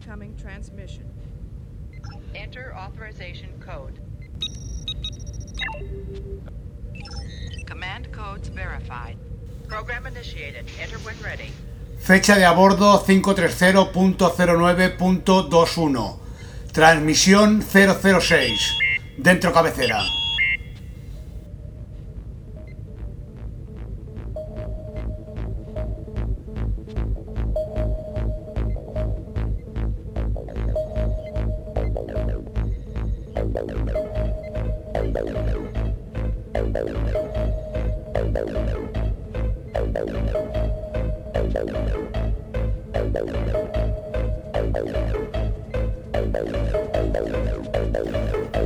incoming transmission. Enter authorization code. Command codes verified. Program initiated. Enter when ready. Fecha de a bordo 530.09.21. Transmisión 006. Dentro cabecera.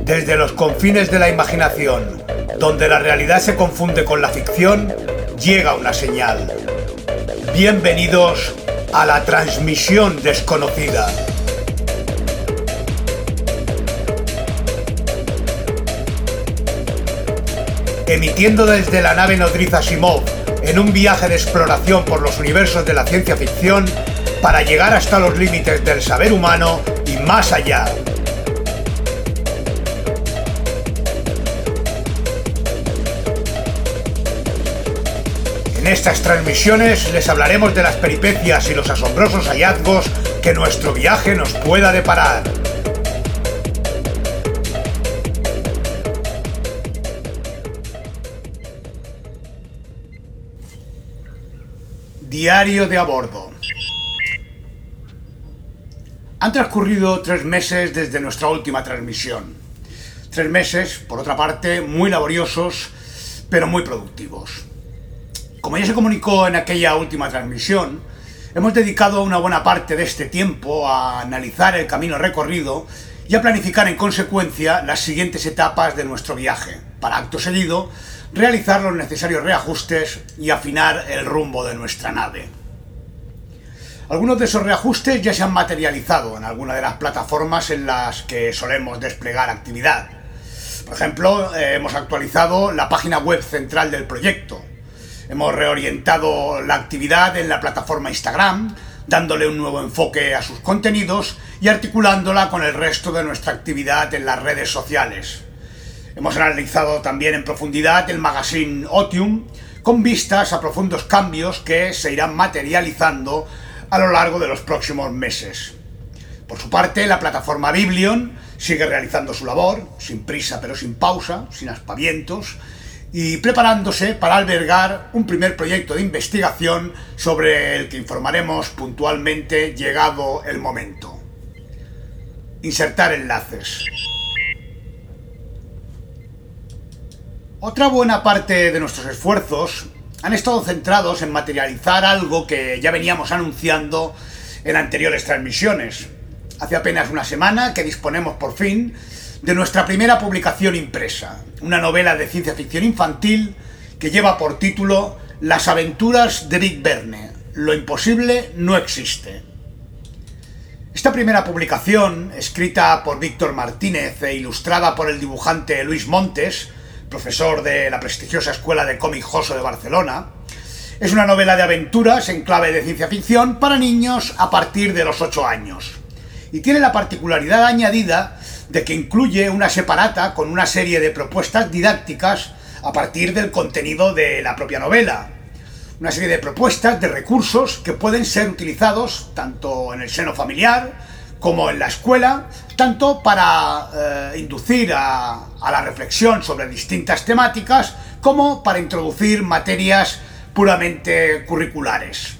Desde los confines de la imaginación, donde la realidad se confunde con la ficción, llega una señal. Bienvenidos a la transmisión desconocida. Emitiendo desde la nave nodriza Simov en un viaje de exploración por los universos de la ciencia ficción para llegar hasta los límites del saber humano y más allá. En estas transmisiones les hablaremos de las peripecias y los asombrosos hallazgos que nuestro viaje nos pueda deparar. Diario de a bordo. Han transcurrido tres meses desde nuestra última transmisión. Tres meses, por otra parte, muy laboriosos, pero muy productivos. Como ya se comunicó en aquella última transmisión, hemos dedicado una buena parte de este tiempo a analizar el camino recorrido y a planificar en consecuencia las siguientes etapas de nuestro viaje, para acto seguido realizar los necesarios reajustes y afinar el rumbo de nuestra nave. Algunos de esos reajustes ya se han materializado en alguna de las plataformas en las que solemos desplegar actividad. Por ejemplo, eh, hemos actualizado la página web central del proyecto, Hemos reorientado la actividad en la plataforma Instagram, dándole un nuevo enfoque a sus contenidos y articulándola con el resto de nuestra actividad en las redes sociales. Hemos analizado también en profundidad el magazine Otium, con vistas a profundos cambios que se irán materializando a lo largo de los próximos meses. Por su parte, la plataforma Biblion sigue realizando su labor, sin prisa pero sin pausa, sin aspavientos, y preparándose para albergar un primer proyecto de investigación sobre el que informaremos puntualmente llegado el momento. Insertar enlaces. Otra buena parte de nuestros esfuerzos han estado centrados en materializar algo que ya veníamos anunciando en anteriores transmisiones. Hace apenas una semana que disponemos por fin de nuestra primera publicación impresa, una novela de ciencia ficción infantil que lleva por título Las aventuras de Big Verne. Lo imposible no existe. Esta primera publicación, escrita por Víctor Martínez e ilustrada por el dibujante Luis Montes, profesor de la prestigiosa Escuela de Cómic Joso de Barcelona, es una novela de aventuras en clave de ciencia ficción para niños a partir de los 8 años. Y tiene la particularidad añadida de que incluye una separata con una serie de propuestas didácticas a partir del contenido de la propia novela. Una serie de propuestas, de recursos que pueden ser utilizados tanto en el seno familiar como en la escuela, tanto para eh, inducir a, a la reflexión sobre distintas temáticas como para introducir materias puramente curriculares.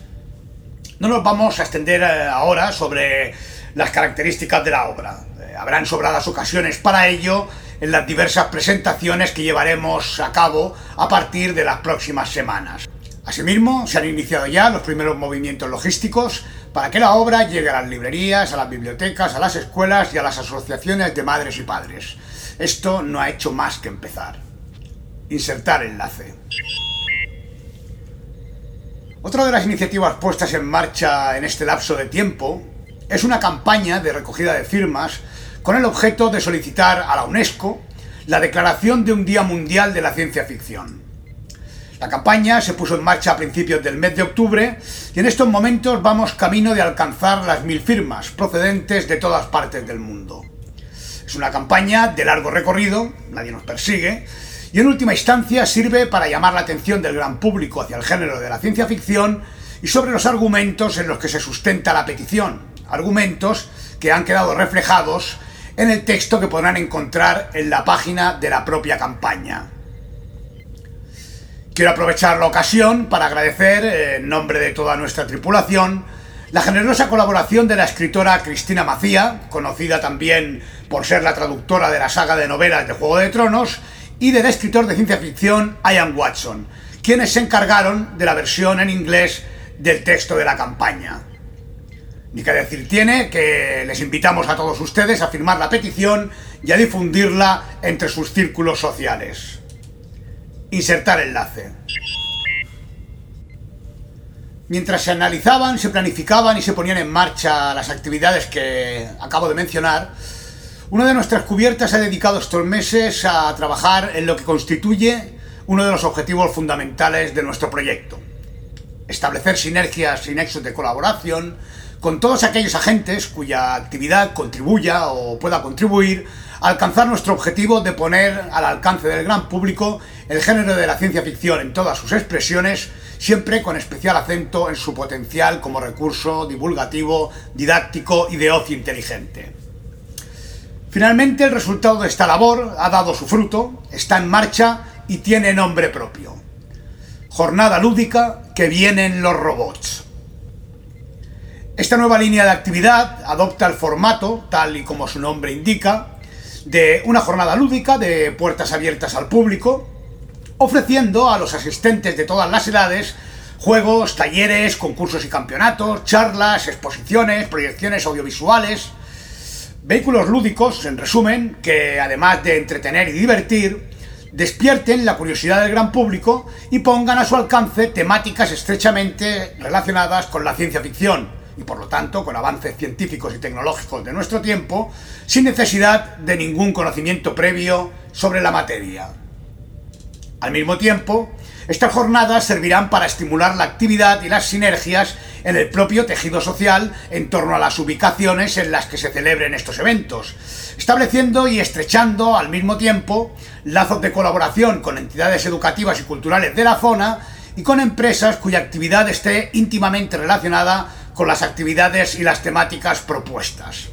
No nos vamos a extender eh, ahora sobre las características de la obra habrán sobradas ocasiones para ello en las diversas presentaciones que llevaremos a cabo a partir de las próximas semanas. Asimismo, se han iniciado ya los primeros movimientos logísticos para que la obra llegue a las librerías, a las bibliotecas, a las escuelas y a las asociaciones de madres y padres. Esto no ha hecho más que empezar. Insertar enlace. Otra de las iniciativas puestas en marcha en este lapso de tiempo es una campaña de recogida de firmas con el objeto de solicitar a la UNESCO la declaración de un Día Mundial de la Ciencia Ficción. La campaña se puso en marcha a principios del mes de octubre y en estos momentos vamos camino de alcanzar las mil firmas procedentes de todas partes del mundo. Es una campaña de largo recorrido, nadie nos persigue, y en última instancia sirve para llamar la atención del gran público hacia el género de la ciencia ficción y sobre los argumentos en los que se sustenta la petición, argumentos que han quedado reflejados en el texto que podrán encontrar en la página de la propia campaña. Quiero aprovechar la ocasión para agradecer, en nombre de toda nuestra tripulación, la generosa colaboración de la escritora Cristina Macía, conocida también por ser la traductora de la saga de novelas de Juego de Tronos, y del escritor de ciencia ficción Ian Watson, quienes se encargaron de la versión en inglés del texto de la campaña. Ni que decir tiene que les invitamos a todos ustedes a firmar la petición y a difundirla entre sus círculos sociales. Insertar enlace. Mientras se analizaban, se planificaban y se ponían en marcha las actividades que acabo de mencionar, una de nuestras cubiertas ha dedicado estos meses a trabajar en lo que constituye uno de los objetivos fundamentales de nuestro proyecto. Establecer sinergias y nexos de colaboración con todos aquellos agentes cuya actividad contribuya o pueda contribuir a alcanzar nuestro objetivo de poner al alcance del gran público el género de la ciencia ficción en todas sus expresiones, siempre con especial acento en su potencial como recurso divulgativo, didáctico y de ocio inteligente. Finalmente el resultado de esta labor ha dado su fruto, está en marcha y tiene nombre propio. Jornada lúdica que vienen los robots. Esta nueva línea de actividad adopta el formato, tal y como su nombre indica, de una jornada lúdica de puertas abiertas al público, ofreciendo a los asistentes de todas las edades juegos, talleres, concursos y campeonatos, charlas, exposiciones, proyecciones audiovisuales, vehículos lúdicos, en resumen, que además de entretener y divertir, despierten la curiosidad del gran público y pongan a su alcance temáticas estrechamente relacionadas con la ciencia ficción y por lo tanto con avances científicos y tecnológicos de nuestro tiempo, sin necesidad de ningún conocimiento previo sobre la materia. Al mismo tiempo, estas jornadas servirán para estimular la actividad y las sinergias en el propio tejido social en torno a las ubicaciones en las que se celebren estos eventos, estableciendo y estrechando al mismo tiempo lazos de colaboración con entidades educativas y culturales de la zona y con empresas cuya actividad esté íntimamente relacionada con las actividades y las temáticas propuestas.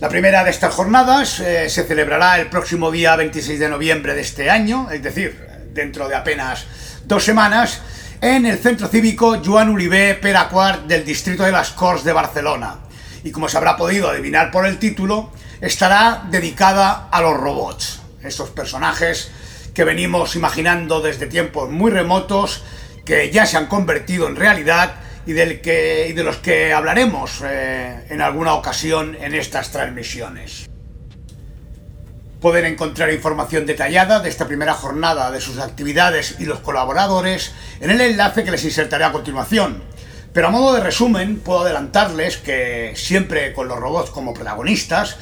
La primera de estas jornadas eh, se celebrará el próximo día 26 de noviembre de este año, es decir, dentro de apenas dos semanas, en el Centro Cívico Joan Oliver Peracuart del Distrito de las Corts de Barcelona. Y como se habrá podido adivinar por el título, estará dedicada a los robots, estos personajes que venimos imaginando desde tiempos muy remotos, que ya se han convertido en realidad y, del que, y de los que hablaremos eh, en alguna ocasión en estas transmisiones. Pueden encontrar información detallada de esta primera jornada, de sus actividades y los colaboradores en el enlace que les insertaré a continuación. Pero a modo de resumen, puedo adelantarles que siempre con los robots como protagonistas,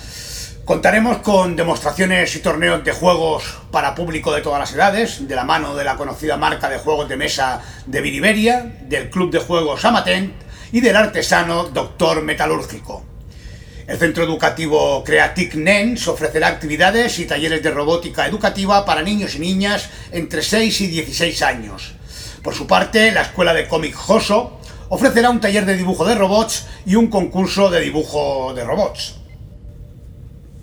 Contaremos con demostraciones y torneos de juegos para público de todas las edades, de la mano de la conocida marca de juegos de mesa de Viriberia, del club de juegos Amatent y del artesano Doctor Metalúrgico. El centro educativo Creatic Nens ofrecerá actividades y talleres de robótica educativa para niños y niñas entre 6 y 16 años. Por su parte, la escuela de cómic Joso ofrecerá un taller de dibujo de robots y un concurso de dibujo de robots.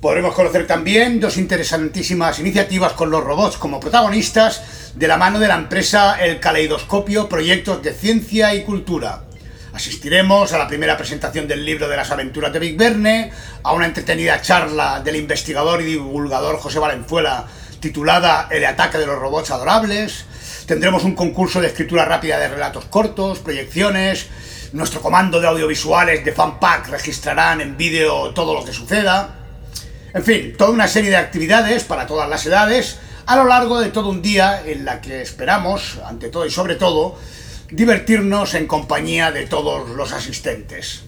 Podremos conocer también dos interesantísimas iniciativas con los robots como protagonistas de la mano de la empresa El Caleidoscopio Proyectos de Ciencia y Cultura. Asistiremos a la primera presentación del libro de las aventuras de Big Verne, a una entretenida charla del investigador y divulgador José Valenzuela titulada El ataque de los robots adorables. Tendremos un concurso de escritura rápida de relatos cortos, proyecciones. Nuestro comando de audiovisuales de Fanpack registrarán en vídeo todo lo que suceda. En fin, toda una serie de actividades para todas las edades a lo largo de todo un día en la que esperamos, ante todo y sobre todo, divertirnos en compañía de todos los asistentes.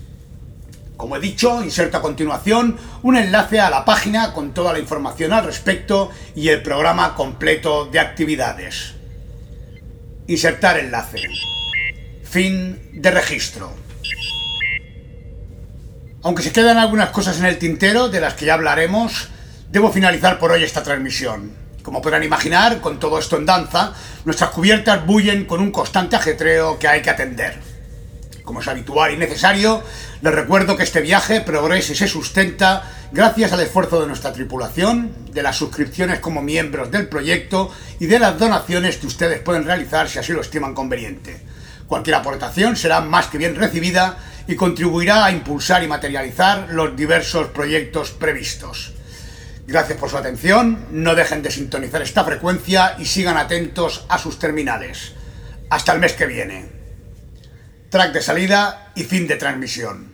Como he dicho, inserto a continuación un enlace a la página con toda la información al respecto y el programa completo de actividades. Insertar enlace. Fin de registro. Aunque se quedan algunas cosas en el tintero de las que ya hablaremos, debo finalizar por hoy esta transmisión. Como podrán imaginar, con todo esto en danza, nuestras cubiertas bullen con un constante ajetreo que hay que atender. Como es habitual y necesario, les recuerdo que este viaje progresa y se sustenta gracias al esfuerzo de nuestra tripulación, de las suscripciones como miembros del proyecto y de las donaciones que ustedes pueden realizar si así lo estiman conveniente. Cualquier aportación será más que bien recibida y contribuirá a impulsar y materializar los diversos proyectos previstos. Gracias por su atención, no dejen de sintonizar esta frecuencia y sigan atentos a sus terminales. Hasta el mes que viene. Track de salida y fin de transmisión.